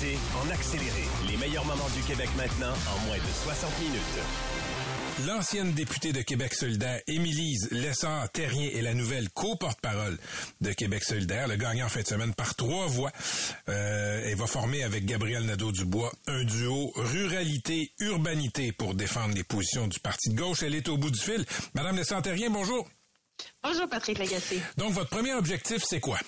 En accéléré. Les meilleurs moments du Québec maintenant en moins de 60 minutes. L'ancienne députée de Québec solidaire, Émilise Lessard-Terrien, est la nouvelle co-porte-parole de Québec solidaire. Le gagnant en fin de semaine par trois voix. Euh, elle va former avec Gabriel Nadeau-Dubois un duo ruralité-urbanité pour défendre les positions du Parti de gauche. Elle est au bout du fil. Madame Lessard-Terrien, bonjour. Bonjour Patrick Lagacé. Donc, votre premier objectif, c'est quoi?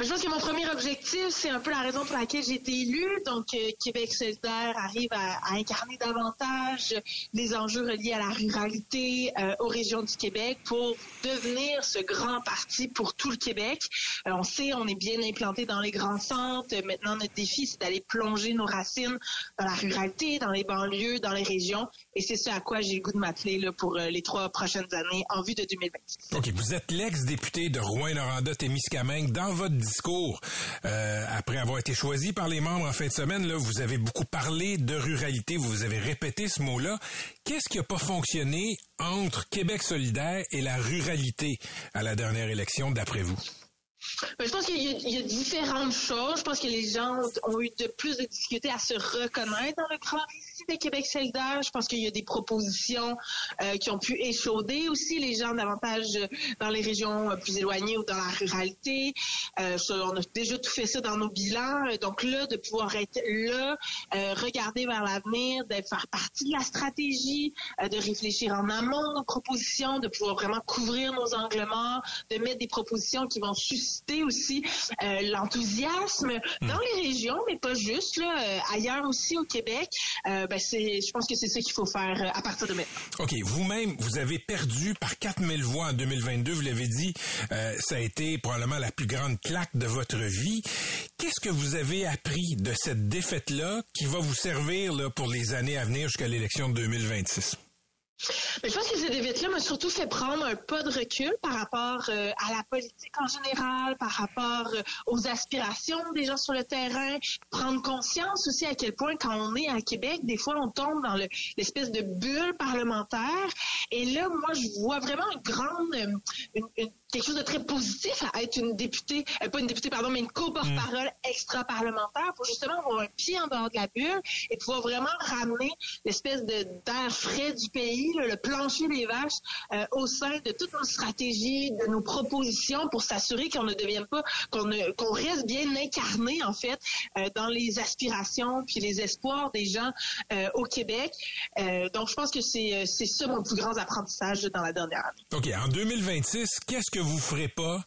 Je pense que mon premier objectif, c'est un peu la raison pour laquelle j'ai été élue. Donc, euh, Québec solidaire arrive à, incarner davantage les enjeux reliés à la ruralité, euh, aux régions du Québec pour devenir ce grand parti pour tout le Québec. On sait, on est bien implanté dans les grands centres. Maintenant, notre défi, c'est d'aller plonger nos racines dans la ruralité, dans les banlieues, dans les régions. Et c'est ce à quoi j'ai le goût de m'atteler pour euh, les trois prochaines années en vue de 2026. OK. Vous êtes l'ex-député de Rouen-Noranda-Témiscamingue. Dans votre discours, euh, après avoir été choisi par les membres en fin de semaine, là, vous avez beaucoup parlé de ruralité, vous avez répété ce mot-là. Qu'est-ce qui n'a pas fonctionné entre Québec solidaire et la ruralité à la dernière élection, d'après vous? Je pense qu'il y, a différentes choses. Je pense que les gens ont eu de plus de difficultés à se reconnaître dans le grand de Québec solidaire. Je pense qu'il y a des propositions euh, qui ont pu échauder aussi les gens davantage dans les régions plus éloignées ou dans la ruralité. Euh, on a déjà tout fait ça dans nos bilans. Donc là, de pouvoir être là, euh, regarder vers l'avenir, de faire partie de la stratégie, euh, de réfléchir en amont nos propositions, de pouvoir vraiment couvrir nos angles morts, de mettre des propositions qui vont susciter aussi euh, l'enthousiasme Hmm. dans les régions, mais pas juste, là, euh, ailleurs aussi au Québec. Euh, ben je pense que c'est ça qu'il faut faire euh, à partir de maintenant. OK. Vous-même, vous avez perdu par 4000 voix en 2022. Vous l'avez dit, euh, ça a été probablement la plus grande claque de votre vie. Qu'est-ce que vous avez appris de cette défaite-là qui va vous servir pour les années à venir jusqu'à l'élection de 2026? Mais je pense que ces défaites-là m'a surtout fait prendre un pas de recul par rapport euh, à la politique en général, par rapport euh, aux aspirations des gens sur le terrain, prendre conscience aussi à quel point quand on est à Québec, des fois on tombe dans le- l'espèce de bulle parlementaire. Et là, moi, je vois vraiment une grande, euh, quelque chose de très positif à être une députée, euh, pas une députée, pardon, mais une co-porte-parole extra-parlementaire pour justement avoir un pied en dehors de la bulle et pouvoir vraiment ramener l'espèce de d'air frais du pays, là, le plancher des vaches, euh, au sein de toutes nos stratégies, de nos propositions pour s'assurer qu'on ne devienne pas, qu'on ne- qu'on reste bien incarné en fait euh, dans les aspirations puis les espoirs des gens au Québec. Donc je pense que c'est c'est ça mon plus grand apprentissage dans la dernière année. OK. En 2026, qu'est-ce que vous ferez pas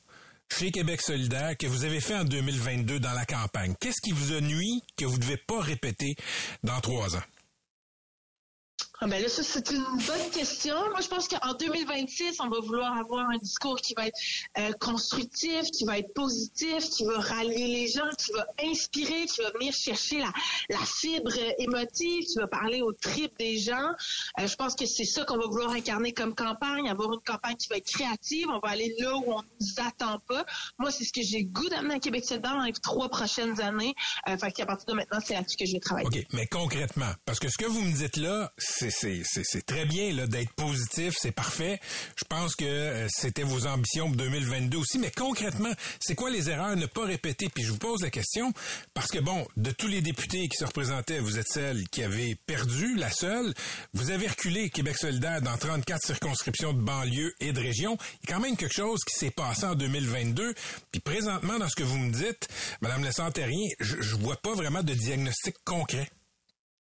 chez Québec solidaire que vous avez fait en 2022 dans la campagne? Qu'est-ce qui vous a nuit que vous ne devez pas répéter dans trois ans? Ah ben là, ça, c'est une bonne question. Moi, je pense qu'en 2026, on va vouloir avoir un discours qui va être euh, constructif, qui va être positif, qui va rallier les gens, qui va inspirer, qui va venir chercher la, la fibre émotive, qui va parler au trip des gens. Euh, je pense que c'est ça qu'on va vouloir incarner comme campagne, avoir une campagne qui va être créative. On va aller là où on nous attend pas. Moi, c'est ce que j'ai goût d'amener à Québec solidaire dans les trois prochaines années. Euh, qu'à partir de maintenant, c'est là-dessus que je vais travailler. OK, mais concrètement, parce que ce que vous me dites là, c'est c'est très bien d'être positif, c'est parfait. Je pense que euh, c'était vos ambitions pour 2022 aussi, mais concrètement, c'est quoi les erreurs à ne pas répéter? Puis je vous pose la question parce que bon, de tous les députés qui se représentaient, vous êtes celle qui avait perdu, la seule. Vous avez reculé Québec solidaire dans 34 circonscriptions de banlieue et de région. Il y a quand même quelque chose qui s'est passé en 2022. Puis présentement, dans ce que vous me dites, Madame Lessant-Terrien, je, je vois pas vraiment de diagnostic concret.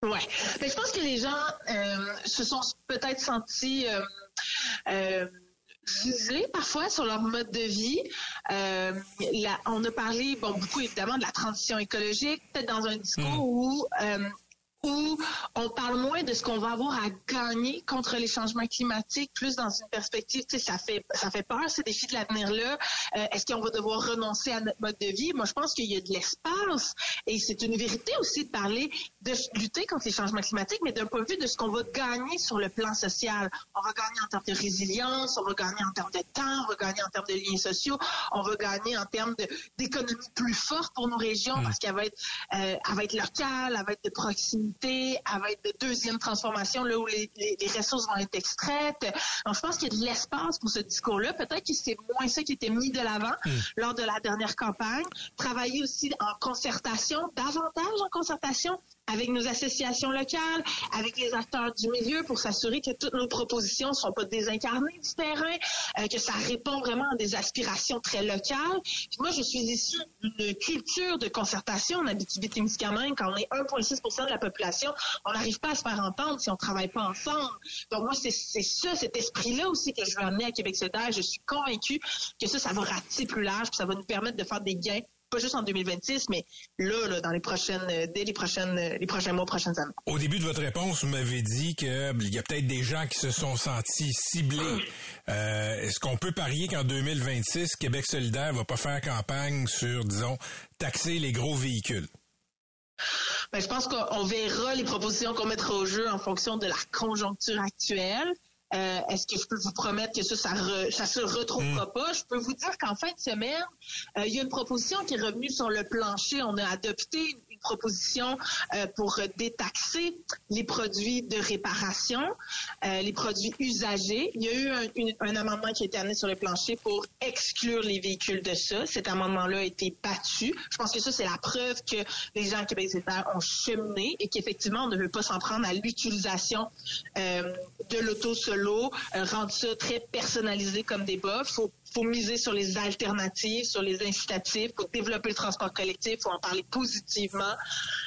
Ouais. Mais je pense que les gens euh, se sont peut-être sentis euh, euh, parfois sur leur mode de vie. Euh, la- on a parlé, bon, beaucoup évidemment de la transition écologique, peut-être dans un discours où euh, où on parle moins de ce qu'on va avoir à gagner contre les changements climatiques, plus dans une perspective, tu sais, ça fait, ça fait peur, ces défis de l'avenir-là. Euh, est-ce qu'on va devoir renoncer à notre mode de vie? Moi, je pense qu'il y a de l'espace et c'est une vérité aussi de parler de lutter contre les changements climatiques, mais d'un point de vue de ce qu'on va gagner sur le plan social. On va gagner en termes de résilience, on va gagner en termes de temps, on va gagner en termes de liens sociaux, on va gagner en termes d'économie plus forte pour nos régions parce qu'elle va être, euh, elle va être locale, elle va être de proximité, être de deuxième transformation là où les, les, les ressources vont être extraites. Donc, je pense qu'il y a de l'espace pour ce discours-là. Peut-être que c'est moins ça qui était mis de l'avant lors de la dernière campagne. Travailler aussi en concertation, davantage en concertation avec nos associations locales, avec les acteurs du milieu pour s'assurer que toutes nos propositions ne sont pas désincarnées du terrain, euh, que ça répond vraiment à des aspirations très locales. Puis moi, je suis issue d'une culture de concertation en Abitibi-Témiscamingue. Quand on est 1,6% de la population, on n'arrive pas à se faire entendre si on travaille pas ensemble. Donc moi, c'est ça, cet esprit-là aussi que je veux amener à Québec solidaire. Je suis convaincue que ça, ça va ratisser plus large, puis ça va nous permettre de faire des gains pas juste en 2026, mais là, là dans les prochaines, euh, dès les prochaines, euh, les prochains mois, prochaines années. Au début de votre réponse, vous m'avez dit qu'il y a peut-être des gens qui se sont sentis ciblés. Euh, Est-ce qu'on peut parier qu'en 2026, Québec solidaire va pas faire campagne sur, disons, taxer les gros véhicules? Ben, je pense qu'on verra les propositions qu'on mettra au jeu en fonction de la conjoncture actuelle. Euh, Est-ce que je peux vous promettre que ça, ça, re, ça se retrouvera pas? Je peux vous dire qu'en fin de semaine, euh, il y a une proposition qui est revenue sur le plancher. On a adopté une, une proposition euh, pour détaxer les produits de réparation, euh, les produits usagés. Il y a eu un, amendement qui a été amené sur le plancher pour exclure les véhicules de ça. Cet amendement-là a été battu. Je pense que ça, c'est la preuve que les gens à Québec ont cheminé et qu'effectivement, on ne veut pas s'en prendre à l'utilisation euh, de l'auto solo, euh, rendre ça très personnalisé comme débat. Faut faut miser sur les alternatives, sur les incitatifs, faut développer le transport collectif, faut en parler positivement.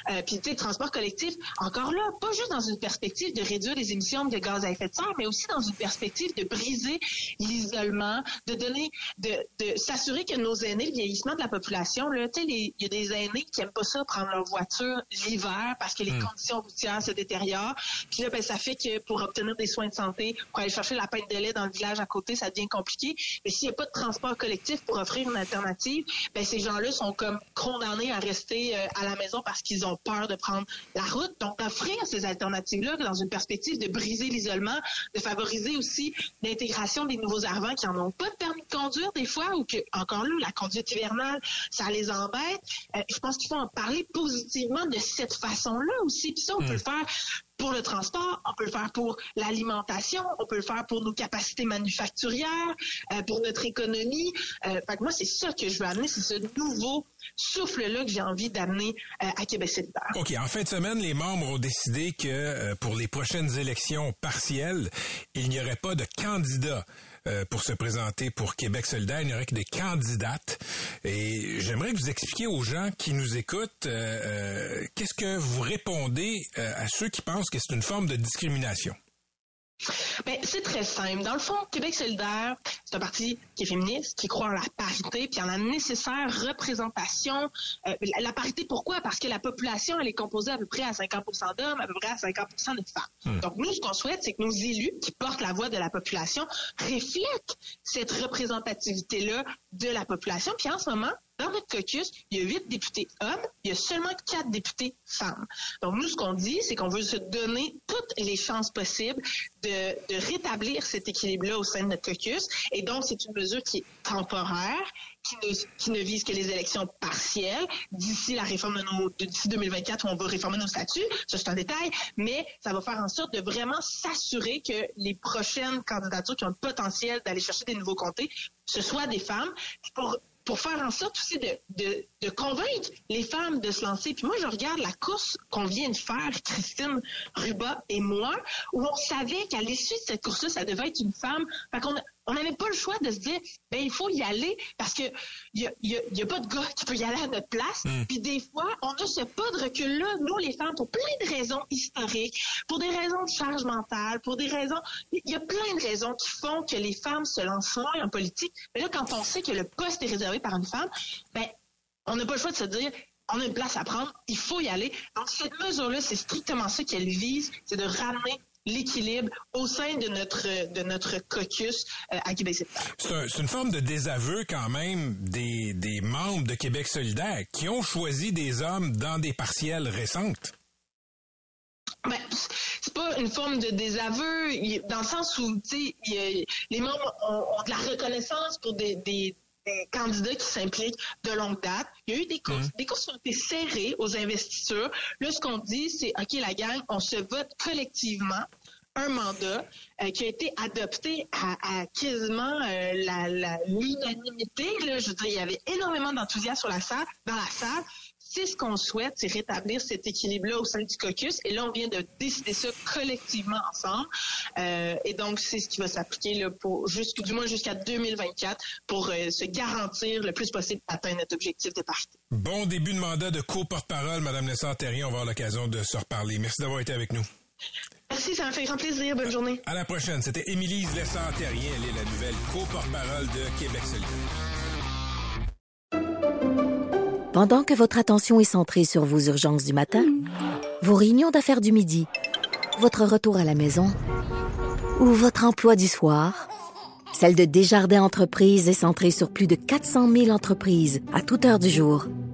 Euh, puis tu sais, transport collectif, encore là, pas juste dans une perspective de réduire les émissions de gaz à effet de serre, mais aussi dans une perspective de briser l'isolement, de donner, de, de s'assurer que nos aînés, le vieillissement de la population, là, tu sais, il y a des aînés qui aiment pas ça prendre leur voiture l'hiver parce que les Mm. conditions routières se détériorent. Puis là, ben, ça fait que pour obtenir des soins de santé, pour aller chercher la pinte de lait dans le village à côté, ça devient compliqué. Mais s'il pas de transport collectif pour offrir une alternative, ben, ces gens-là sont comme condamnés à rester euh, à la maison parce qu'ils ont peur de prendre la route. Donc, d'offrir ces alternatives-là dans une perspective de briser l'isolement, de favoriser aussi l'intégration des nouveaux arrivants qui en ont pas de permis conduire des fois ou que, encore là, la conduite hivernale, ça les embête. Euh, je pense qu'il faut en parler positivement de cette façon-là aussi. Puis ça, on peut le faire pour le transport, on peut le faire pour l'alimentation, on peut le faire pour nos capacités manufacturières, euh, pour notre économie. Euh, fait que moi, c'est ça que je veux amener, c'est ce nouveau souffle-là que j'ai envie d'amener euh, à Québec solidaire. OK. En fin de semaine, les membres ont décidé que euh, pour les prochaines élections partielles, il n'y aurait pas de candidat euh, pour se présenter pour Québec solidaire. Il n'y aurait que des candidates. Et j'aimerais que vous expliquiez aux gens qui nous écoutent euh, euh, qu'est-ce que vous répondez euh, à ceux qui pensent que c'est une forme de discrimination? Ben, c'est très simple. Dans le fond, Québec solidaire, c'est un parti qui est féministe, qui croit en la parité, puis en la nécessaire représentation. Euh, la, la parité, pourquoi? Parce que la population, elle est composée à peu près à 50% d'hommes, à peu près à 50% de femmes. Donc, nous, ce qu'on souhaite, c'est que nos élus, qui portent la voix de la population, reflètent cette représentativité-là de la population. Puis en ce moment, dans notre caucus, il y a huit députés hommes, il y a seulement quatre députés femmes. Donc, nous, ce qu'on dit, c'est qu'on veut se donner toutes les chances possibles de, rétablir cet équilibre-là au sein de notre caucus. Et donc, c'est une mesure qui est temporaire, qui ne, vise que les élections partielles d'ici la réforme de d'ici 2024 où on va réformer nos statuts. Ça, c'est un détail. Mais ça va faire en sorte de vraiment s'assurer que les prochaines candidatures qui ont le potentiel d'aller chercher des nouveaux comtés, ce soit des femmes. Pour pour faire en sorte aussi de, convaincre les femmes de se lancer. Puis moi, je regarde la course qu'on vient de faire, Christine Ruba et moi, où on savait qu'à l'issue de cette course-là, ça devait être une femme. On n'avait pas le choix de se dire, ben il faut y aller parce que il y a, y a- y a pas de gars qui peut y aller à notre place. Puis des fois, on a ce pas de recul-là, nous les femmes, pour plein de raisons historiques, pour des raisons de charge mentale, pour des raisons, il y a plein de raisons qui font que les femmes se lancent moins en politique. Mais là, quand on sait que le poste est réservé par une femme, ben on n'a pas le choix de se dire on a une place à prendre, il faut y aller. Donc, cette mesure-là, c'est strictement ça qu'elle vise, c'est de ramener l'équilibre au sein de notre de notre caucus euh, à Québec C'est un, une forme de désaveu quand même des, des membres de Québec solidaire qui ont choisi des hommes dans des partiels récentes. Ben, c'est pas une forme de désaveu dans le sens où tu sais les membres ont, de la reconnaissance pour des, des candidats qui s'impliquent de longue date. Il y a eu des courses. Mmh. Des courses ont été serrées aux investitures. Là, ce qu'on dit, c'est, OK, la gang, on se vote collectivement un mandat euh, qui a été adopté à, quasiment euh, l'unanimité. Je veux dire, il y avait énormément d'enthousiasme sur la salle, dans la salle. C'est ce qu'on souhaite, c'est rétablir cet équilibre-là au sein du caucus. Et là, on vient de décider ça collectivement ensemble. Euh, et donc, c'est ce qui va s'appliquer pour du moins jusqu'à 2024 pour se garantir le plus possible d'atteindre notre objectif de parti. Bon début de mandat de co-porte-parole, Madame Lessard-Terrien. On va avoir l'occasion de se reparler. Merci d'avoir été avec nous. Merci, ça me fait grand plaisir. Bonne journée. À la prochaine. C'était Émilie Lessard-Terrien. Elle est la nouvelle co-porte-parole de Québec solidaire. Pendant que votre attention est centrée sur vos urgences du matin, vos réunions d'affaires du midi, votre retour à la maison ou votre emploi du soir, celle de Desjardins Entreprises est centrée sur plus de 400 000 entreprises à toute heure du jour.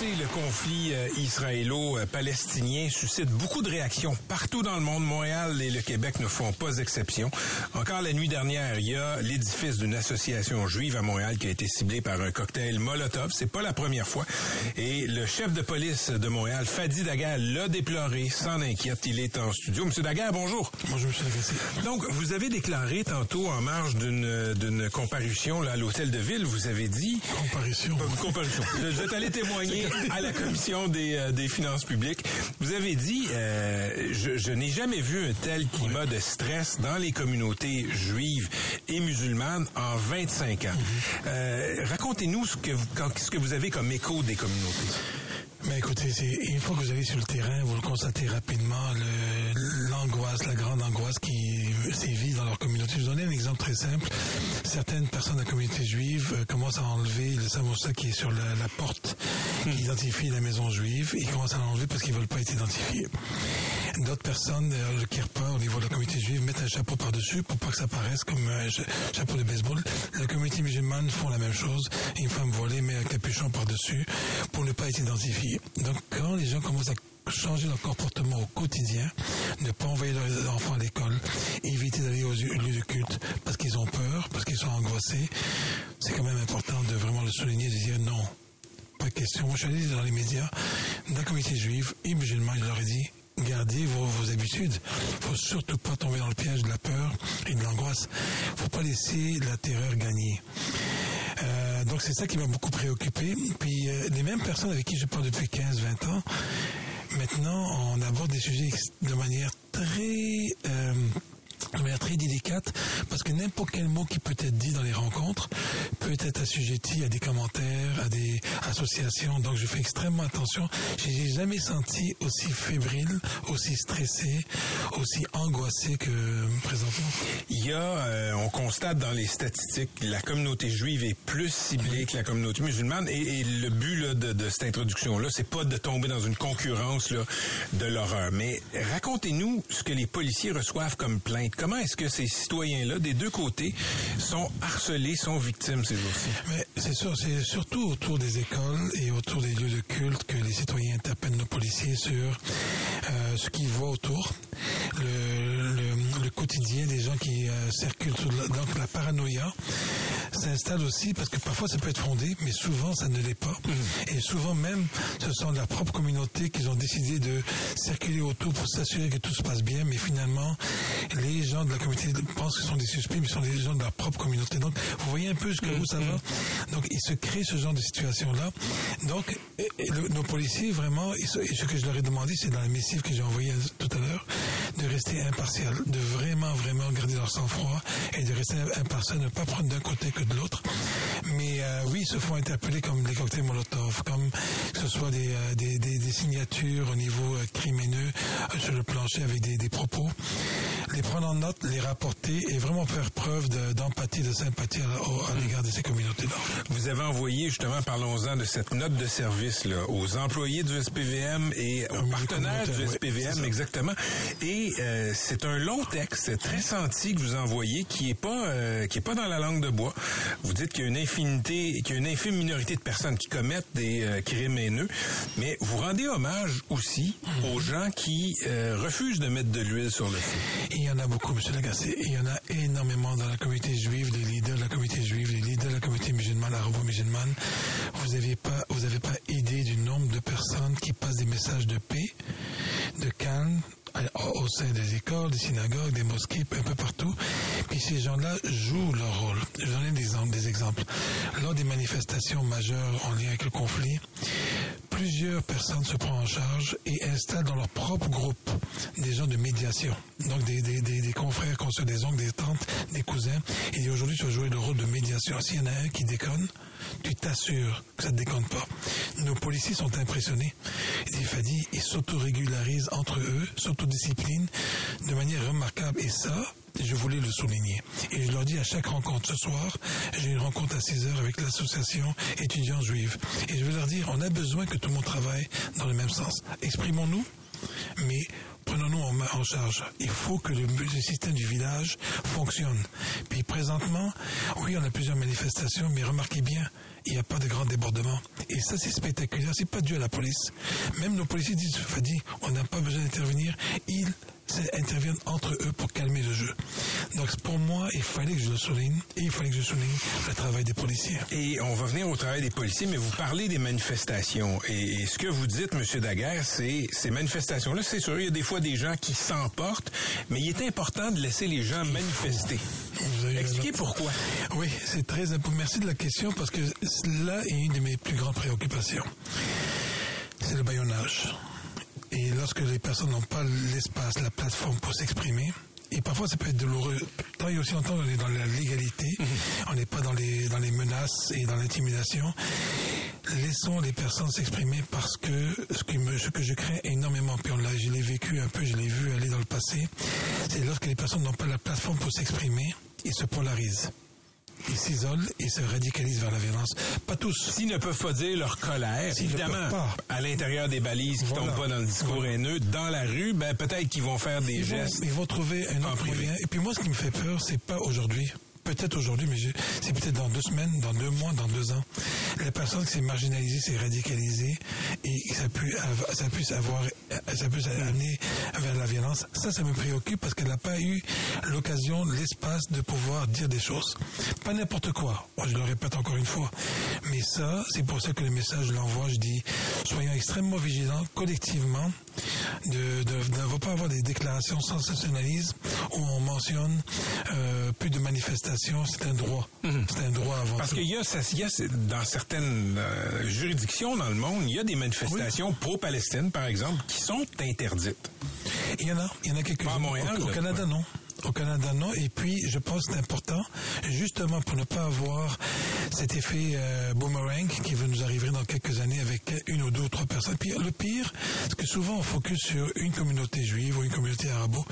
le conflit euh, israélo-palestinien suscite beaucoup de réactions partout dans le monde. Montréal et le Québec ne font pas exception. Encore la nuit dernière, il y a l'édifice d'une association juive à Montréal qui a été ciblé par un cocktail Molotov. C'est pas la première fois. Et le chef de police de Montréal, Fadi Daguerre, l'a déploré. S'en inquiète, il est en studio. Monsieur Daguerre, bonjour. Bonjour, Monsieur Lagacé. Donc, vous avez déclaré tantôt en marge d'une d'une comparution là, à l'hôtel de ville, vous avez dit... Comparution. Euh, comparution. Vous êtes allé témoigner à la commission des, euh, des finances publiques. Vous avez dit, euh, je, je n'ai jamais vu un tel climat de stress dans les communautés juives et musulmanes en 25 ans. Mm-hmm. euh, Racontez-nous ce que, vous, ce que vous avez comme écho des communautés. Mais écoutez, une fois que vous allez sur le terrain, vous le constatez rapidement, l'angoisse, la grande angoisse qui sévit dans leur communauté. Je vais vous donner un exemple très simple. Certaines personnes de la communauté juive euh, commencent à enlever le samosa qui est sur la, la porte qui hmm. identifie la maison juive. Ils commencent à l'enlever parce qu'ils veulent pas être identifiés. D'autres personnes, euh, le kirpa au niveau de la communauté juive, mettent un chapeau par-dessus pour pas que ça paraisse comme un chapeau de baseball. La communauté musulmane font la même chose. Une femme voilée met un capuchon par-dessus pour ne pas être identifiée. Donc quand les gens commencent à changer leur comportement au quotidien, ne pas envoyer leurs enfants à l'école, éviter d'aller aux lieux de culte parce qu'ils ont peur, parce qu'ils sont angoissés, c'est quand même important de vraiment le souligner, de dire non, pas question. Moi, je suis allé dans les médias d'un comité juif et musulman, je leur ai dit, gardez vos, vos habitudes. faut surtout pas tomber dans le piège de la peur et de l'angoisse. faut pas laisser la terreur gagner. Donc c'est ça qui m'a beaucoup préoccupé. Puis euh, les mêmes personnes avec qui je parle depuis 15-20 ans, maintenant on aborde des sujets de manière très... Euh, de manière très délicate, parce que n'importe quel mot qui peut être dit dans les rencontres peut être assujetti à des commentaires, à des associations. Donc je fais extrêmement attention. J'ai jamais senti aussi fébrile, aussi stressé, aussi angoissé que présentement. Il y a, euh, on constate dans les statistiques, la communauté juive est plus ciblée que la communauté musulmane. Et, et le but là, de, de, cette introduction-là, c'est pas de tomber dans une concurrence là, de l'horreur. Mais racontez-nous ce que les policiers reçoivent comme plainte Comment est-ce que ces citoyens-là, des deux côtés, sont harcelés, sont victimes ces jours-ci? Mais c'est sûr, c'est surtout autour des écoles et autour des lieux de culte que les citoyens interpellent nos policiers sur euh, ce qu'ils voient autour, le, quotidien des gens qui euh, circulent. donc la paranoïa s'installe aussi parce que parfois ça peut être fondé, mais souvent ça ne l'est pas. Mmh. Et souvent même, ce sont leur propre communauté qui ont décidé de circuler autour pour s'assurer que tout se passe bien, mais finalement, les gens de la communauté pensent qu'ils sont des suspects, mais ils sont des gens de leur propre communauté. Donc, vous voyez un peu jusqu'à où ça va? Donc, il se crée ce genre de situation-là. Donc, nos policiers, vraiment, ce que je leur ai demandé, c'est dans la missive que j'ai envoyée tout à l'heure, de de rester impartial, de vraiment, vraiment garder leur sang-froid et de rester impartial, ne pas prendre d'un côté que de l'autre. Mais euh, oui, ils se font interpeller comme des cocktails Molotov, comme que ce soit des, euh, des, des, signatures au niveau euh, crimineux sur le plancher avec des, des propos. Les prendre en note, les rapporter et vraiment faire preuve de- d'empathie, de, sympathie à, à l'égard de ces communautés-là. Vous avez envoyé, justement, parlons-en de cette note de service là, aux employés du SPVM et aux partenaires du oui, SPVM, exactement. Et euh, c'est un long texte très senti que vous envoyez qui est pas euh, qui est pas dans la langue de bois. Vous dites qu'il y a une infinité, qu'il y a une infime minorité de personnes qui commettent des euh, crimes haineux, mais vous rendez hommage aussi Mhm. aux gens qui euh, refusent de mettre de l'huile sur le feu. Il y en a beaucoup, M. Lagacé. Il y en a énormément dans la communauté juive, les leaders de la communauté juive, les leaders de la communauté musulmane, arabo-musulmane. Vous n'avez pas, vous avez pas idée du nombre de personnes qui passent des messages de paix, de calme, au sein des écoles, des synagogues, des mosquées, un peu partout. Puis ces gens-là jouent leur rôle. Je donne des des exemples. Lors des manifestations majeures en lien avec le conflit, plusieurs personnes se prennent en charge et installent dans leur propre groupe des gens de médiation. Donc des, des, des, des confrères, consoeurs, des oncles, des tantes, des cousins. Et aujourd'hui, tu vas jouer le rôle de médiation. S'il y en a un qui déconne, tu t'assures que ça ne déconne pas. Nos policiers sont impressionnés. Il dit, Fadi, ils s'autorégularisent entre eux, s'autodisciplinent de manière remarquable. Et ça, je voulais le souligner. Et je leur dis à chaque rencontre ce soir, j'ai une rencontre à 6 heures avec l'association étudiants juive. Et je veux leur dire, on a besoin que tout le monde travaille dans le même sens. Exprimons-nous, mais prenons-nous en, charge. Il faut que le, système du village fonctionne. Puis présentement, oui, on a plusieurs manifestations, mais remarquez bien, il n'y a pas de grand débordement. Et ça, c'est spectaculaire. C'est pas dû à la police. Même nos policiers disent, on n'a pas besoin d'intervenir. Ils interviennent entre eux pour calmer le jeu. Donc pour moi, il fallait que je le souligne et il fallait que je souligne le travail des policiers. Et on va venir au travail des policiers, mais vous parlez des manifestations. Et, et ce que vous dites, M. Daguerre, c'est ces manifestations-là, c'est sûr, il y a des fois des gens qui s'emportent, mais il est important de laisser les gens manifester. Expliquez pourquoi. Oui, c'est très important. Merci de la question parce que là est une de mes plus grandes préoccupations. C'est le baillonnage. Et lorsque les personnes n'ont pas l'espace, la plateforme pour s'exprimer, et parfois ça peut être douloureux. Tant et aussi longtemps on est dans la légalité, on n'est pas dans les, dans les menaces et dans l'intimidation. Laissons les personnes s'exprimer parce que ce, qui me, ce que je crains énormément, puis on l'a, je l'ai vécu un peu, je l'ai vu aller dans le passé, c'est lorsque les personnes n'ont pas la plateforme pour s'exprimer, ils se polarisent. Ils s'isolent et se radicalisent vers la violence. Pas tous. S'ils ne peuvent pas dire leur colère, évidemment, à l'intérieur des balises qui Voilà. tombent pas dans le discours Voilà. haineux, dans la rue, ben peut-être qu'ils vont faire des Ils vont, gestes. ils vont trouver un autre privé. moyen. Et puis moi, ce qui me fait peur, c'est pas aujourd'hui. Peut-être aujourd'hui, mais c'est peut-être dans deux semaines, dans deux mois, dans deux ans. La personne qui s'est marginalisée, s'est radicalisée, et ça, pu, av- ça puisse avoir, ça puisse amener vers la violence. Ça, ça me préoccupe parce qu'elle n'a pas eu l'occasion, l'espace de pouvoir dire des choses. Pas n'importe quoi. Je le répète encore une fois. Mais ça, c'est pour ça que le message, l'envoie. Je dis, soyons extrêmement vigilants, collectivement, de, ne pas avoir des déclarations sensationnalistes où on mentionne euh, plus de manifestations. C'est un droit. C'est un droit avant Parce tout. qu'il y a, ça- il y a dans certaines euh, juridictions dans le monde, il y a des manifestations pro-Palestine, par exemple, qui sont interdites. Il y en a, il y en a Montréal, Au, Canada, ouais. non. Au Canada, non. Et puis, je pense que c'est important, justement pour ne pas avoir cet effet euh, boomerang qui va nous arriver dans quelques années avec une ou deux ou trois personnes. Puis le pire, c'est que souvent on focus sur une communauté juive ou une communauté arabo.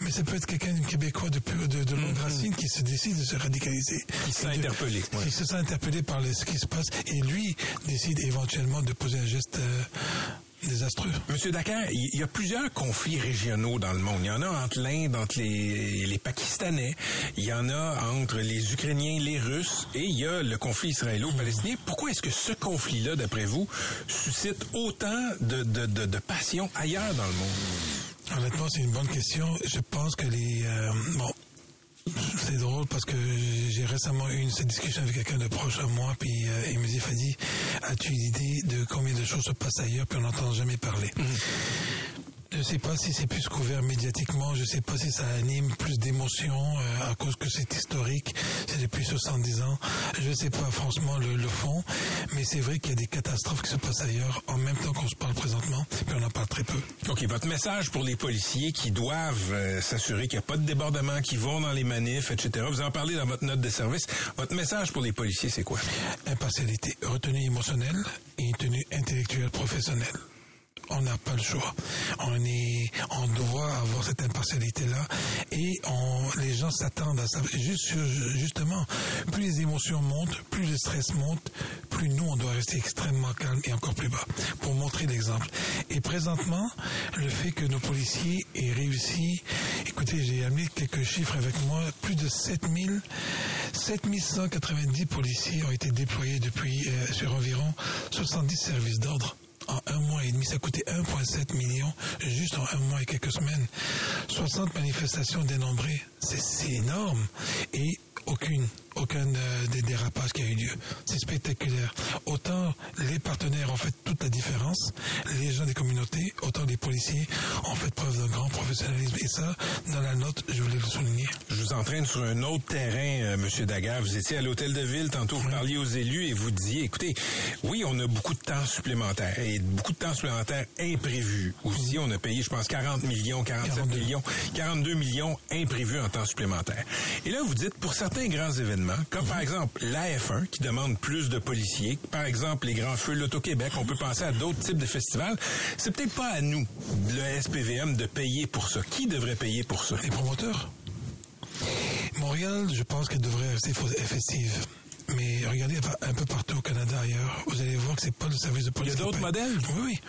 Mais ça peut être quelqu'un, un Québécois de, de, de longue racine qui se décide de se radicaliser. Qui se sent interpellé, ouais. Qui se sent interpellé par ce qui se passe. Et lui décide éventuellement de poser un geste euh, désastreux. Monsieur Dakar, il y a plusieurs conflits régionaux dans le monde. Il y en a entre l'Inde, entre les, les Pakistanais, il y en a entre les Ukrainiens, les Russes, et il y a le conflit israélo-palestinien. Pourquoi est-ce que ce conflit-là, d'après vous, suscite autant de, de, de, de passion ailleurs dans le monde? Honnêtement, c'est une bonne question. Je pense que les... euh, bon, c'est drôle parce que j'ai récemment eu une, cette discussion avec quelqu'un de proche à moi, puis euh, il me dit, Fadi, as-tu une idée de combien de choses se passent ailleurs, puis on n'entend jamais parler? Je sais pas si c'est plus couvert médiatiquement, je sais pas si ça anime plus d'émotions euh, à cause que c'est historique, c'est depuis 70 ans. Je sais pas franchement le, le fond, mais c'est vrai qu'il y a des catastrophes qui se passent ailleurs en même temps qu'on se parle présentement, mais on en parle très peu. OK, votre message pour les policiers qui doivent euh, s'assurer qu'il n'y a pas de débordement, qui vont dans les manifs, etc. Vous en parlez dans votre note de service. Votre message pour les policiers, c'est quoi? Impartialité, retenue émotionnelle et une tenue intellectuelle professionnelle. On n'a pas le choix. On est, on doit avoir cette impartialité-là et on, les gens s'attendent à ça. Juste, justement, plus les émotions montent, plus le stress monte, plus nous, on doit rester extrêmement calme et encore plus bas pour montrer l'exemple. Et présentement, le fait que nos policiers aient réussi, écoutez, j'ai amené quelques chiffres avec moi, plus de 7000, 7190 policiers ont été déployés depuis, euh, sur environ 70 services d'ordre en un mois et demi. Ça a coûté 1,7 million juste en un mois et quelques semaines. 60 manifestations dénombrées, c'est énorme. Et aucune, aucun euh, des dérapages qui a eu lieu. C'est spectaculaire. Autant les partenaires ont fait toute la différence, les gens des communautés, autant les policiers ont fait preuve d'un grand professionnalisme. Et ça, dans la note, je voulais le souligner. Je vous entraîne sur un autre terrain, euh, Monsieur Daguerre. Vous étiez à l'hôtel de ville, tantôt vous parliez aux élus et vous disiez, écoutez, oui, on a beaucoup de temps supplémentaire et beaucoup de temps supplémentaire imprévu. Aussi, on a payé, je pense, 40 millions, 47 42. millions, 42 millions imprévus en temps supplémentaire. Et là, vous dites, pour certains grands événements, comme par exemple l'AF1 qui demande plus de policiers, par exemple les grands feux l'Auto-Québec, on peut penser à d'autres types de festivals, c'est peut-être pas à nous, le SPVM, de payer pour ça. Qui devrait payer pour ça? Les promoteurs. Montréal, je pense qu'elle devrait rester effective. Mais regardez un peu partout au Canada ailleurs, vous allez voir que c'est pas le service de police. Il y a d'autres modèles? Oui, oui.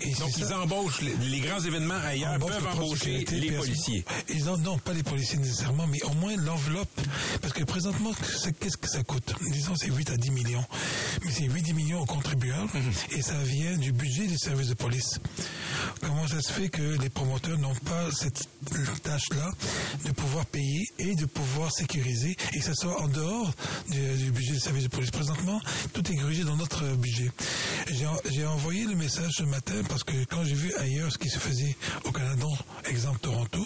Et Donc, ils ça. embauchent, les, les grands événements ailleurs peuvent embaucher les policiers. Ils ont, non, pas les policiers nécessairement, mais au moins l'enveloppe. Parce que présentement, qu'est-ce que ça coûte? Disons, c'est 8 à 10 millions. Mais c'est 8 10 millions aux contribuables Mhm. et ça vient du budget des services de police. Comment ça se fait que les promoteurs n'ont pas cette tâche-là de pouvoir payer et de pouvoir sécuriser et que ce soit en dehors du, du budget des services de police Présentement, tout est grugé dans notre budget. J'ai envoyé le message ce matin parce que quand j'ai vu ailleurs ce qui se faisait au Canada, exemple Toronto,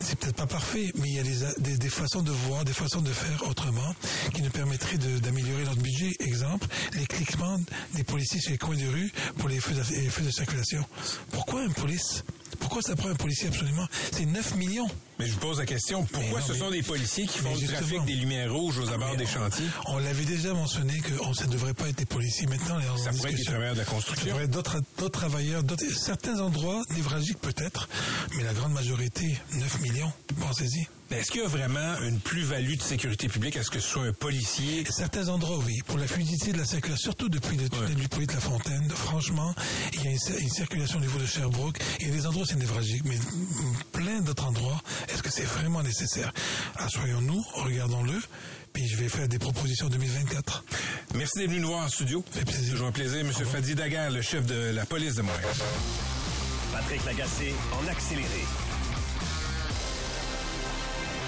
c'est peut-être pas parfait, mais il y a des, des, façons de voir, des façons de faire autrement qui nous permettraient d'améliorer notre budget. Exemple, les cliquements des policiers sur les coins de rue pour les feux de, les feux de circulation. Pourquoi un police Pourquoi ça prend un policier absolument? C'est 9 millions. Mais je vous pose la question, pourquoi non, ce sont des policiers qui font le trafic des lumières rouges aux abords des chantiers? On l'avait déjà mentionné que on, ça ne devrait pas être des policiers. Maintenant, les Ça pourrait être des travailleurs de la Ça construction. devrait être d'autres d'autres travailleurs, d'autres- certains endroits névralgiques peut-être, mais la grande majorité, 9 millions, pensez-y. Mais Est-ce qu'il y a vraiment une plus-value de sécurité publique à ce que ce soit un policier? Certains endroits, oui. Pour la fluidité de la circulation, surtout depuis le tunnel du Polyte La Fontaine, franchement, il y a une, cir- une circulation au niveau de Sherbrooke. Il y a des endroits où c'est névralgique, mais plein d'autres endroits, est-ce que c'est vraiment nécessaire? Assoyons-nous, regardons-le, puis je vais faire des propositions 2024. Merci d'être venu nous voir en studio. Fait plaisir. Toujours un plaisir. Monsieur Fadi Daguerre, le chef de la police de Montréal. Patrick Lagacé en accéléré.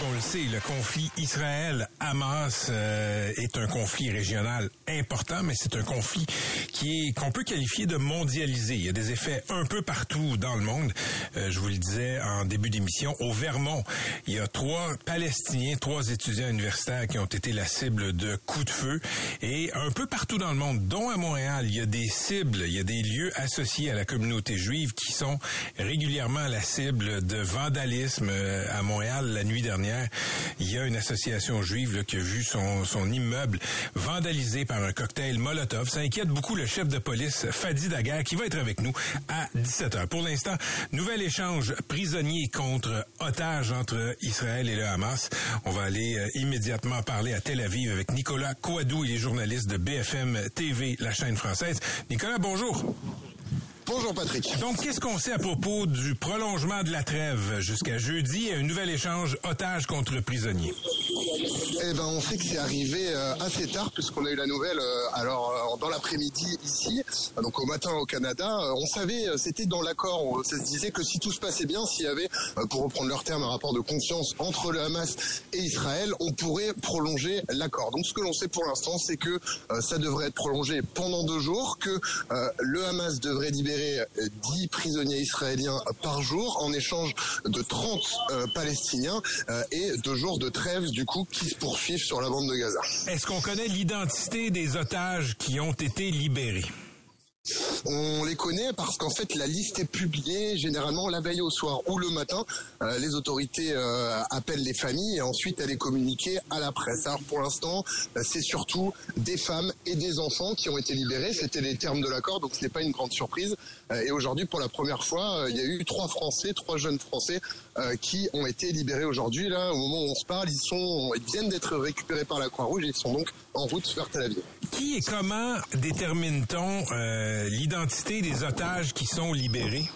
On le sait, le conflit Israël-Hamas euh, est un conflit régional important, mais c'est un conflit qui est qu'on peut qualifier de mondialisé. Il y a des effets un peu partout dans le monde. Euh, je vous le disais en début d'émission, au Vermont, il y a trois Palestiniens, trois étudiants universitaires qui ont été la cible de coups de feu, et un peu partout dans le monde, dont à Montréal, il y a des cibles, il y a des lieux associés à la communauté juive qui sont régulièrement la cible de vandalisme euh, à Montréal la nuit dernière. Il y a une association juive là, qui a vu son, son immeuble vandalisé par un cocktail Molotov. Ça inquiète beaucoup le chef de police Fadi Daguerre qui va être avec nous à 17h. Pour l'instant, nouvel échange prisonnier contre otage entre Israël et le Hamas. On va aller euh, immédiatement parler à Tel Aviv avec Nicolas Kouadou, il est journaliste de BFM TV, la chaîne française. Nicolas, bonjour. Bonjour Patrick. Donc, qu'est-ce qu'on sait à propos du prolongement de la trêve jusqu'à jeudi un nouvel échange otage contre prisonnier? Eh ben, on sait que c'est arrivé euh, assez tard puisqu'on a eu la nouvelle euh, alors euh, dans l'après-midi ici, donc au matin au Canada. On savait, c'était dans l'accord, ça se disait que si tout se passait bien, s'il y avait, pour reprendre leur terme, un rapport de confiance entre le Hamas et Israël, on pourrait prolonger l'accord. Donc ce que l'on sait pour l'instant, c'est que ça devrait être prolongé pendant deux jours, que le Hamas devrait libérer euh, 10 prisonniers israéliens par jour en échange de 30 euh, Palestiniens et deux jours de trêve du coup qui se poursuivent Est-ce qu'on connaît l'identité des otages qui ont été libérés? On les connaît parce qu'en fait la liste est publiée généralement la veille au soir ou le matin. Euh, les autorités euh, appellent les familles et ensuite elle est communiquée à la presse. Alors pour l'instant, euh, c'est surtout des femmes et des enfants qui ont été libérés. C'était les termes de l'accord, donc ce n'est pas une grande surprise. Et aujourd'hui, pour la première fois, il y a eu trois Français, trois jeunes Français qui ont été libérés aujourd'hui. Là, au moment où on se parle, ils sont, viennent d'être récupérés par la Croix-Rouge ils sont donc en route vers Tel Aviv. Qui et comment détermine-t-on euh, l'identité des otages qui sont libérés?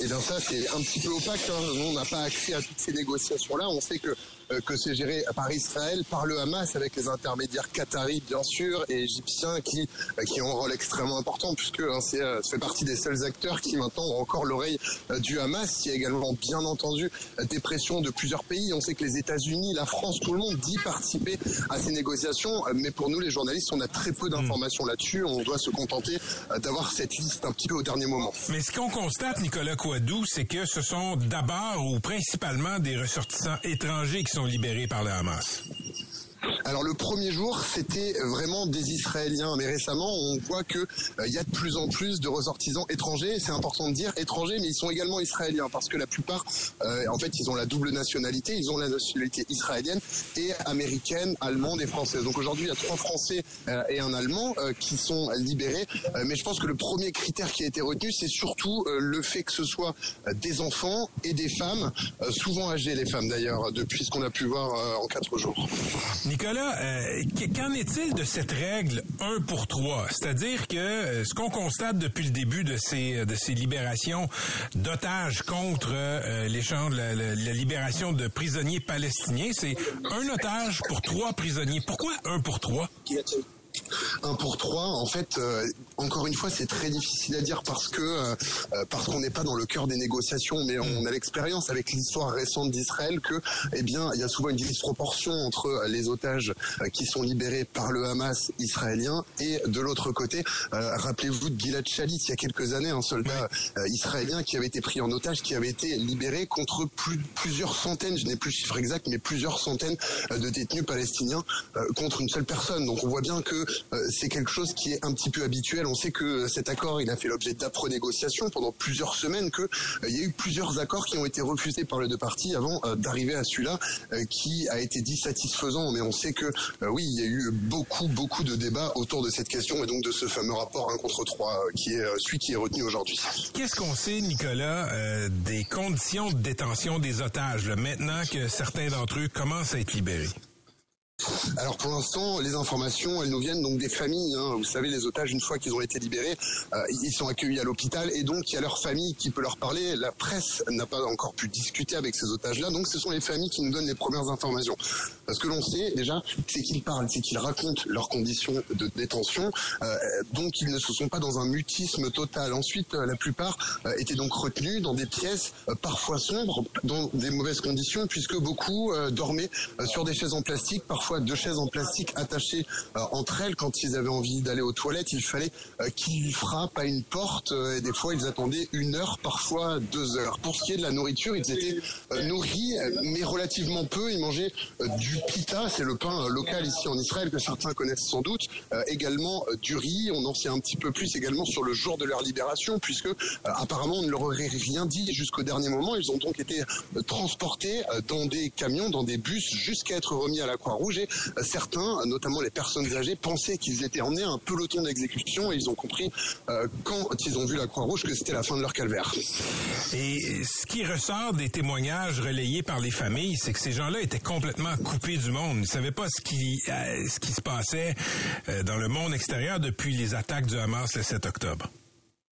Et bien ça, c'est un petit peu opaque. Hein. Nous, on n'a pas accès à toutes ces négociations-là. On sait que, que c'est géré par Israël, par le Hamas, avec les intermédiaires qataris, bien sûr, et égyptiens qui, euh, qui ont un rôle extrêmement important, puisque hein, c'est, euh, fait partie des seuls acteurs qui maintenant ont encore l'oreille euh, du Hamas. Il y a également, bien entendu, euh, des pressions de plusieurs pays. On sait que les États-Unis, la France, tout le monde dit participer à ces négociations. Euh, Mais pour nous, les journalistes, on a très peu d'informations là-dessus. On doit se contenter euh, d'avoir cette liste un petit peu au dernier moment. Mais ce qu'on constate, Nicolas Coadou, c'est que ce sont d'abord ou principalement des ressortissants étrangers qui sont libérés par le Hamas. Alors le premier jour, c'était vraiment des Israéliens, mais récemment, on voit que euh, il y a de plus en plus de ressortissants étrangers. C'est important de dire étrangers, mais ils sont également israéliens parce que la plupart, euh, en fait, ils ont la double nationalité. Ils ont la nationalité israélienne et américaine, allemande et française. Donc aujourd'hui, il y a trois Français euh, et un Allemand euh, qui sont libérés. Mais je pense que le premier critère qui a été retenu, c'est surtout le fait que ce soit des enfants et des femmes, souvent âgées les femmes d'ailleurs, depuis ce qu'on a pu voir en quatre jours. Euh, qu- qu'en est-il de cette règle 1 pour 3? C'est-à-dire que euh, ce qu'on constate depuis le début de ces, ces libérations d'otages contre euh, l'échange, la- la libération de prisonniers palestiniens, c'est un otage pour trois prisonniers. Pourquoi un pour trois? Un pour trois, en fait, euh, encore une fois, c'est très difficile à dire parce que euh, euh, parce qu'on n'est pas dans le cœur des négociations, mais on a l'expérience avec l'histoire récente d'Israël que, eh bien, il y a souvent une disproportion entre les otages qui sont libérés par le Hamas israélien et de l'autre côté, euh, rappelez-vous de Gilad Shalit il y a quelques années, un soldat israélien qui avait été pris en otage, qui avait été libéré contre plus, plusieurs centaines, je n'ai plus le chiffre exact, mais plusieurs centaines de détenus palestiniens contre une seule personne. Donc on voit bien que euh, c'est quelque chose qui est un petit peu habituel. On sait que cet accord, il a fait l'objet d'âpres négociations pendant plusieurs semaines, que euh, il y a eu plusieurs accords qui ont été refusés par les deux parties avant euh, d'arriver à celui-là, qui a été dit satisfaisant. Mais on sait que oui, il y a eu beaucoup, beaucoup de débats autour de cette question et donc de ce fameux rapport 1 contre 3 euh, qui est celui qui est retenu aujourd'hui. Qu'est-ce qu'on sait, Nicolas, des conditions de détention des otages, maintenant que certains d'entre eux commencent à être libérés? Alors pour l'instant, les informations, elles nous viennent donc des familles. hein. Vous savez, les otages, une fois qu'ils ont été libérés, euh, ils sont accueillis à l'hôpital et donc il y a leur famille qui peut leur parler. La presse n'a pas encore pu discuter avec ces otages-là, donc ce sont les familles qui nous donnent les premières informations. Ce que l'on sait déjà, c'est qu'ils parlent, c'est qu'ils racontent leurs conditions de détention, euh, donc ils ne se sont pas dans un mutisme total. Ensuite, euh, la plupart euh, étaient donc retenus dans des pièces euh, parfois sombres, dans des mauvaises conditions, puisque beaucoup euh, dormaient euh, sur des chaises en plastique, parfois deux chaises en plastique attachées entre elles. Quand ils avaient envie d'aller aux toilettes, il fallait qu'ils frappent à une porte, et des fois ils attendaient une heure, parfois deux heures. Pour ce qui est de la nourriture, ils étaient nourris, mais relativement peu. Ils mangeaient du pita, c'est le pain local ici en Israël que certains connaissent sans doute. Euh, également euh, du riz. On en sait un petit peu plus également sur le jour de leur libération, puisque euh, apparemment on ne leur aurait rien dit jusqu'au dernier moment. Ils ont donc été euh, transportés dans des camions, dans des bus, jusqu'à être remis à la Croix-Rouge. Et certains, notamment les personnes âgées, pensaient qu'ils étaient emmenés à un peloton d'exécution et ils ont compris euh, quand ils ont vu la Croix-Rouge que c'était la fin de leur calvaire. Et ce qui ressort des témoignages relayés par les familles, c'est que ces gens-là étaient complètement coupés du monde. Ils ne savaient pas ce qui, euh, ce qui se passait euh, dans le monde extérieur depuis les attaques du Hamas le 7 octobre.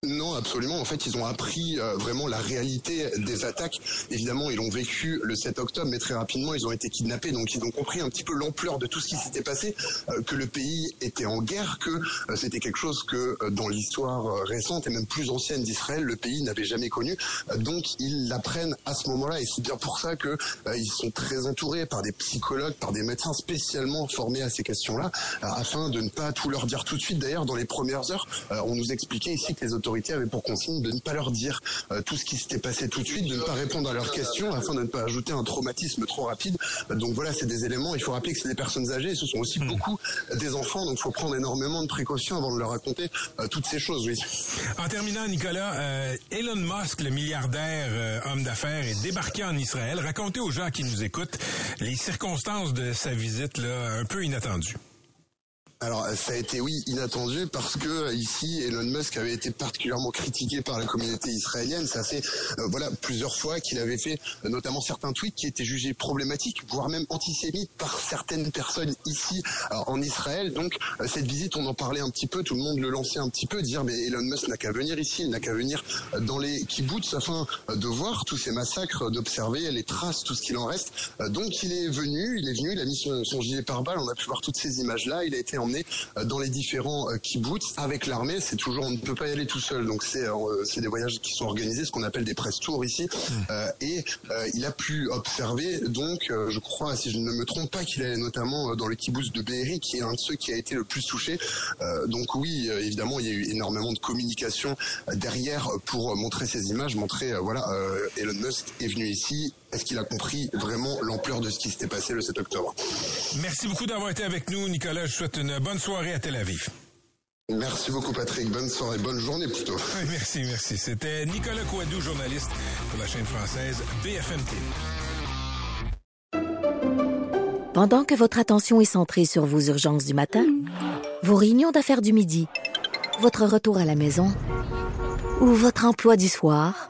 Non, absolument. En fait, ils ont appris euh, vraiment la réalité des attaques. Évidemment, ils ont vécu le 7 octobre, mais très rapidement, ils ont été kidnappés. Donc, ils ont compris un petit peu l'ampleur de tout ce qui s'était passé, euh, que le pays était en guerre, que euh, c'était quelque chose que dans l'histoire récente et même plus ancienne d'Israël, le pays n'avait jamais connu. donc, ils l'apprennent à ce moment-là, et c'est bien pour ça que ils sont très entourés par des psychologues, par des médecins spécialement formés à ces questions-là, afin de ne pas tout leur dire tout de suite. D'ailleurs, dans les premières heures, on nous expliquait ici que les autorités avait pour consigne de ne pas leur dire euh, tout ce qui s'était passé tout de suite, de ne pas répondre à leurs questions afin de ne pas ajouter un traumatisme trop rapide. donc voilà, c'est des éléments. Il faut rappeler que c'est des personnes âgées, ce sont aussi hmm. beaucoup des enfants, donc il faut prendre énormément de précautions avant de leur raconter euh, toutes ces choses. Oui. En terminant, Nicolas, euh, Elon Musk, le milliardaire homme d'affaires, est débarqué en Israël. Racontez aux gens qui nous écoutent les circonstances de sa visite là, un peu inattendue. Alors ça a été oui inattendu parce que ici Elon Musk avait été particulièrement critiqué par la communauté israélienne. Ça fait euh, voilà plusieurs fois qu'il avait fait euh, notamment certains tweets qui étaient jugés problématiques, voire même antisémites par certaines personnes ici euh, en Israël. Donc cette visite, on en parlait un petit peu, tout le monde le lançait un petit peu, dire mais Elon Musk n'a qu'à venir ici, il n'a qu'à venir dans les kibbutz afin de voir tous ces massacres, d'observer les traces, tout ce qu'il en reste. Donc il est venu, il est venu, il a mis son, son gilet pare-balles, on a pu voir toutes ces images là, il a été en euh, dans les différents euh, kibbutz avec l'armée. C'est toujours, on ne peut pas y aller tout seul. Donc c'est euh, c'est des voyages qui sont organisés, ce qu'on appelle des press tours ici. Hmm. et il a pu observer, donc, je crois, si je ne me trompe pas, qu'il est notamment dans le kibbutz de Be'eri, qui est un de ceux qui a été le plus touché. donc oui, évidemment, il y a eu énormément de communication derrière pour montrer ces images, montrer, voilà, Elon Musk est venu ici, est-ce qu'il a compris vraiment l'ampleur de ce qui s'était passé le 7 octobre? Merci beaucoup d'avoir été avec nous, Nicolas. Je souhaite une bonne soirée à Tel Aviv. Merci beaucoup, Patrick. Bonne soirée, bonne journée plutôt. merci, merci. C'était Nicolas Coadou, journaliste pour la chaîne française BFM Pendant que votre attention est centrée sur vos urgences du matin, vos réunions d'affaires du midi, votre retour à la maison ou votre emploi du soir,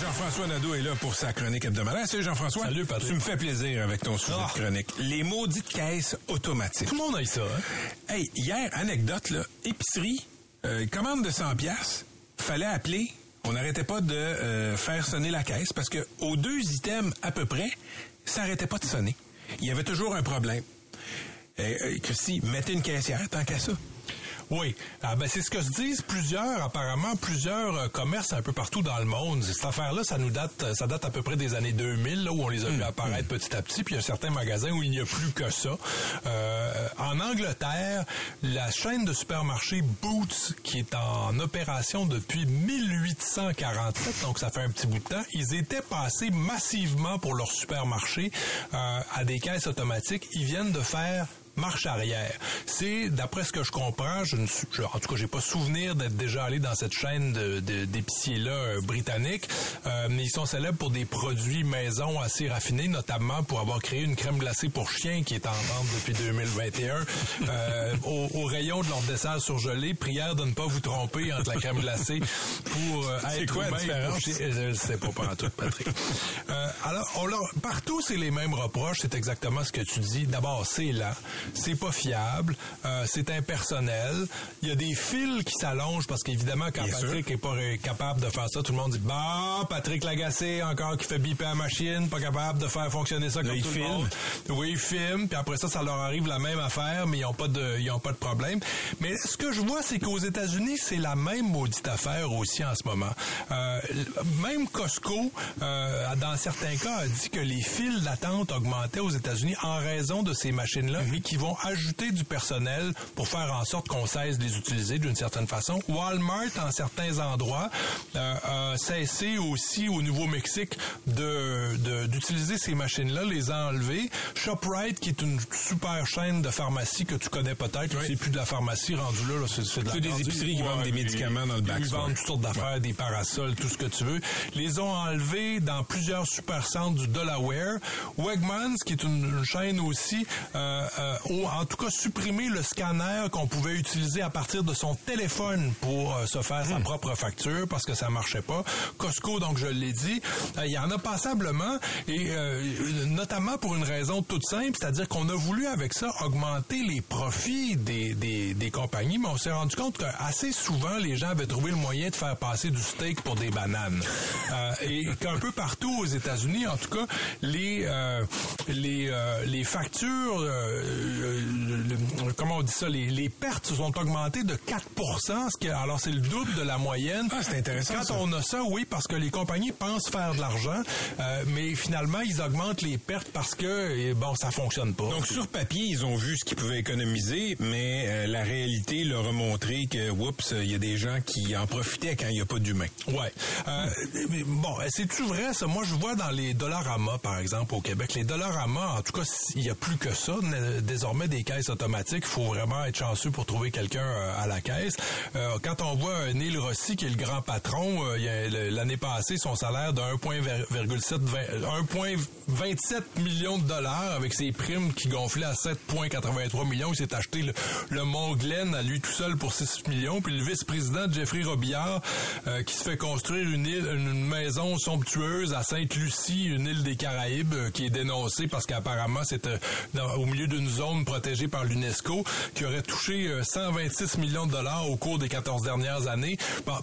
Jean-François Nadeau est là pour sa chronique hebdomadaire. Salut Jean-François. Salut Patrick. Tu me fais plaisir avec ton sujet de ah. chronique. Les maudites caisses automatiques. Tout le monde a eu ça. Hein? Hey, hier, anecdote, là, épicerie, euh, commande de 100 pièces, fallait appeler. On n'arrêtait pas de euh, faire sonner la caisse parce que aux deux items à peu près, ça n'arrêtait pas de sonner. Il y avait toujours un problème. Euh, Christy, mettez une caissière tant qu'à ça. Oui, ah, ben c'est ce que se disent plusieurs, apparemment plusieurs euh, commerces un peu partout dans le monde. Cette affaire-là, ça nous date, ça date à peu près des années 2000, là, où on les a vu hmm. apparaître petit à petit. Puis il y a certains magasins où il n'y a plus que ça. Euh, en Angleterre, la chaîne de supermarchés Boots, qui est en opération depuis 1847, donc ça fait un petit bout de temps, ils étaient passés massivement pour leur supermarché euh, à des caisses automatiques. Ils viennent de faire marche arrière. C'est, d'après ce que je comprends, je ne suis, en tout cas, j'ai pas souvenir d'être déjà allé dans cette chaîne de, d'épiciers-là euh, britanniques, euh, mais ils sont célèbres pour des produits maison assez raffinés, notamment pour avoir créé une crème glacée pour chiens qui est en vente depuis 2021. Euh, au, rayon de leur dessert surgelé, prière de ne pas vous tromper entre la crème glacée pour euh, être quoi la différence? Je sais pas pas tout, Patrick. alors, on leur, partout, c'est les mêmes reproches. C'est exactement ce que tu dis. D'abord, c'est là c'est pas fiable, euh, c'est impersonnel. Il y a des fils qui s'allongent parce qu'évidemment, quand Patrick est pas capable de faire ça, tout le monde dit bah Patrick Lagacé encore qui fait biper la machine, pas capable de faire fonctionner ça comme tout le monde. Oui, il filme, puis après ça, ça leur arrive la même affaire, mais ils ont pas de, ils ont pas de problème. Mais ce que je vois, c'est qu'aux États-Unis, c'est la même maudite affaire aussi en ce moment. Euh, même Costco, euh, dans certains cas, a dit que les files d'attente augmentaient aux États-Unis en raison de ces machines-là, mais qui qu'ils vont ajouter du personnel pour faire en sorte qu'on cesse de les utiliser d'une certaine façon. Walmart, en certains endroits, euh, a cessé aussi au Nouveau-Mexique de de- d'utiliser ces machines-là, les a enlevées. ShopRite, qui est une super chaîne de pharmacie que tu connais peut-être, c'est plus de la pharmacie rendu là, là, c'est de la C'est des épiceries qui vendent des Ouais, médicaments dans le back Ils vendent toutes sortes d'affaires, des parasols, tout ce que tu veux. Les ont enlevés dans plusieurs supercentres du Delaware. Wegmans, qui est une, une chaîne aussi, euh, euh, ont en tout cas supprimé le scanner qu'on pouvait utiliser à partir de son téléphone pour euh, se faire Hmm. sa propre facture parce que ça marchait pas. Costco, donc je l'ai dit, euh, il y en a passablement et euh, notamment pour une raison toute simple, c'est-à-dire qu'on a voulu avec ça augmenter les profits des, des, des compagnies, mais on s'est rendu compte qu'assez souvent les gens avaient trouvé le moyen de faire passer du steak pour des bananes. Euh, et qu'un peu partout aux États-Unis, en tout cas, les euh, les euh, les factures, euh, euh, le- comment on dit ça, les, les pertes se sont augmentées de 4 ce qui, alors c'est le double de la moyenne. Ah, c'est intéressant, Quand ça. on a ça, oui, parce que les compagnies pensent faire de l'argent, euh, mais finalement ils augmentent les pertes parce que eh, bon, ça fonctionne pas. Donc sur papier, ils ont vu ce qu'ils pouvaient économiser, mais euh, la réalité leur a montré que, oups, il y a des gens qui en profitaient quand il n'y a pas d'humains. Ouais. Euh, mais bon, c'est-tu vrai, ça? Moi, je vois dans les Dollarama, par exemple, au Québec, les Dollarama, en tout cas, il n'y a plus que ça. Désormais, des caisses automatiques, il faut vraiment être chanceux pour trouver quelqu'un euh, à la caisse. Euh, quand on voit euh, Neil Rossi, qui est le grand patron, euh, l'année passée, son salaire de 1,7 1,27 millions de dollars avec ses primes qui gonflaient à 7,83 millions. Il s'est acheté le, le Mont Glen à lui tout seul pour 6 millions. Puis le vice-président Jeffrey Robillard euh, qui se fait construire une île, une maison somptueuse à Sainte-Lucie, une île des Caraïbes, euh, qui est dénoncée parce qu'apparemment c'était au milieu d'une zone protégée par l'UNESCO qui aurait touché euh, 126 millions de dollars au cours des 14 dernières années.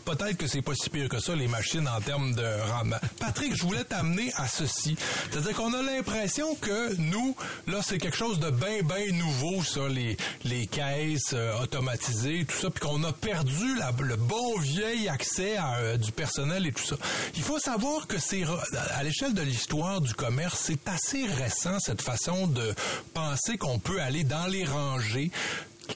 Peut-être que c'est pas si pire que ça les machines en termes de rendement. Patrick, je voulais t'amener à ceci. C'est-à-dire qu'on a l'impression que nous, là, c'est quelque chose de bien, bien nouveau, ça, les, les caisses euh, automatisées, tout ça, puis qu'on a perdu la- le bon vieil accès à euh, du personnel et tout ça. Il faut savoir que c'est à l'échelle de l'histoire du commerce, c'est assez récent cette façon de penser qu'on peut aller dans les rangées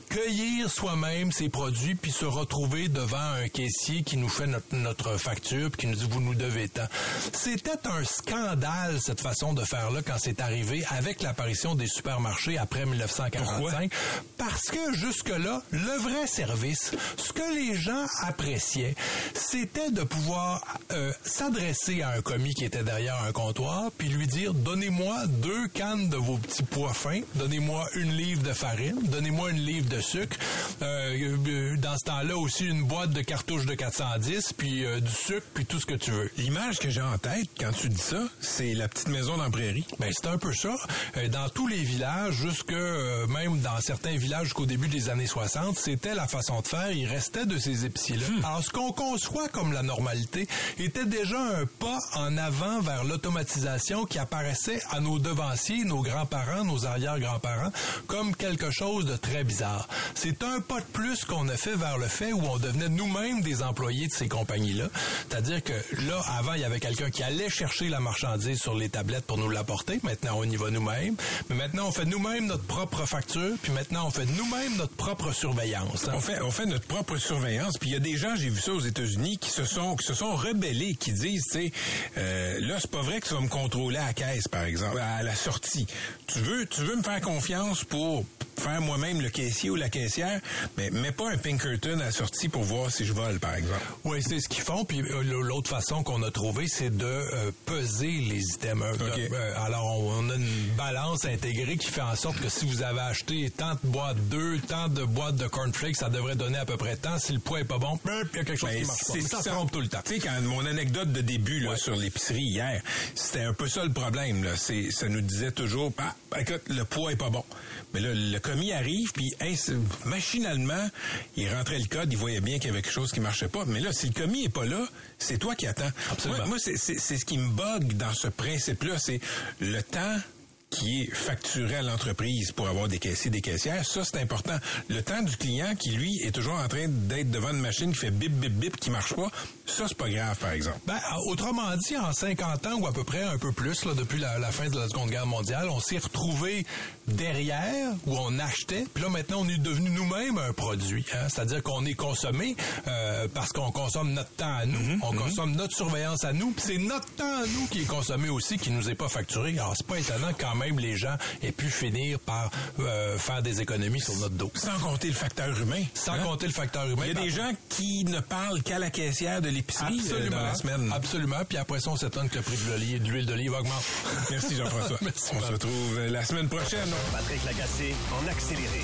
cueillir soi-même ses produits puis se retrouver devant un caissier qui nous fait notre, notre facture puis qui nous dit vous nous devez tant. C'était un scandale cette façon de faire là quand c'est arrivé avec l'apparition des supermarchés après 1945 parce que jusque là le vrai service ce que les gens appréciaient c'était de pouvoir euh, s'adresser à un commis qui était derrière un comptoir puis lui dire donnez-moi deux cannes de vos petits pois fins donnez-moi une livre de farine donnez-moi une livre de sucre Euh, dans ce temps-là aussi une boîte de cartouches de 410 puis euh, du sucre puis tout ce que tu veux L'image que j'ai en tête quand tu dis ça, c'est la petite maison dans la prairie. ben, c'est un peu ça. Euh, Dans tous les villages, jusque euh, même dans certains villages jusqu'au début des années 60, c'était la façon de faire. Il restait de ces épiciers-là. Alors, ce qu'on conçoit comme la normalité était déjà un pas en avant vers l'automatisation qui apparaissait à nos devanciers, nos grands-parents, nos arrière-grands-parents, comme quelque chose de très bizarre. C'est un pas de plus qu'on a fait vers le fait où on devenait nous-mêmes des employés de ces compagnies-là. C'est-à-dire que là, avant, il y avait quelqu'un qui allait chercher la marchandise sur les tablettes pour nous l'apporter. Maintenant, on y va nous-mêmes. Mais maintenant, on fait nous-mêmes notre propre facture. Puis maintenant, on fait nous-mêmes notre propre surveillance. hein. On fait, on fait notre propre surveillance. Puis il y a des gens, j'ai vu ça aux États-Unis, qui se sont, qui se sont rebellés, qui disent, tu sais, euh, là, c'est pas vrai que tu vas me contrôler à la caisse, par exemple, à la sortie. Tu veux, tu veux me faire confiance pour faire moi-même le caissier? Ou la caissière, mais mets pas un Pinkerton à la sortie pour voir si je vole, par exemple. Oui, c'est ce qu'ils font. Puis euh, l'autre façon qu'on a trouvé, c'est de euh, peser les items. Euh, OK. euh, alors, on, a une balance intégrée qui fait en sorte que si vous avez acheté tant de boîtes d'œufs, tant de boîtes de cornflakes, ça devrait donner à peu près tant. Si le poids est pas bon, hop, il y a quelque chose Ben, qui marche pas. c'est Ça se ça. trompe tout le temps. Tu sais, quand mon anecdote de début là, sur l'épicerie hier, c'était un peu ça le problème. Là. C'est, ça nous disait toujours, ah, écoute, le poids est pas bon. Mais là, le commis arrive, puis machinalement, il rentrait le code, il voyait bien qu'il y avait quelque chose qui marchait pas. Mais là, si le commis est pas là, c'est toi qui attends. Absolument. Moi, moi, c'est, c'est- c'est ce qui me bug dans ce principe-là, c'est le temps qui est facturé à l'entreprise pour avoir des caissiers, des caissières, ça c'est important. Le temps du client qui lui est toujours en train d'être devant une machine qui fait bip bip bip qui marche pas, ça c'est pas grave par exemple. Ben, autrement dit, en 50 ans ou à peu près un peu plus, là, depuis la, la fin de la Seconde Guerre mondiale, on s'est retrouvé derrière où on achetait, puis là maintenant on est devenu nous-mêmes un produit. Hein? C'est-à-dire qu'on est consommé euh, parce qu'on consomme notre temps à nous, Mhm, on consomme notre surveillance à nous, puis c'est notre temps à nous qui est consommé aussi, qui nous est pas facturé. Alors c'est pas étonnant quand même les gens aient pu finir par euh, faire des économies sur notre dos. Sans compter le facteur humain. Sans hein? compter le facteur humain. Il y a des gens qui ne parlent qu'à la caissière de l'épicerie euh, dans la semaine. Absolument. Puis après ça, on s'étonne que le prix de l'huile d'olive augmente. Merci Jean-François. Merci, On se retrouve euh, la semaine prochaine. Patrick Lagacé en accéléré.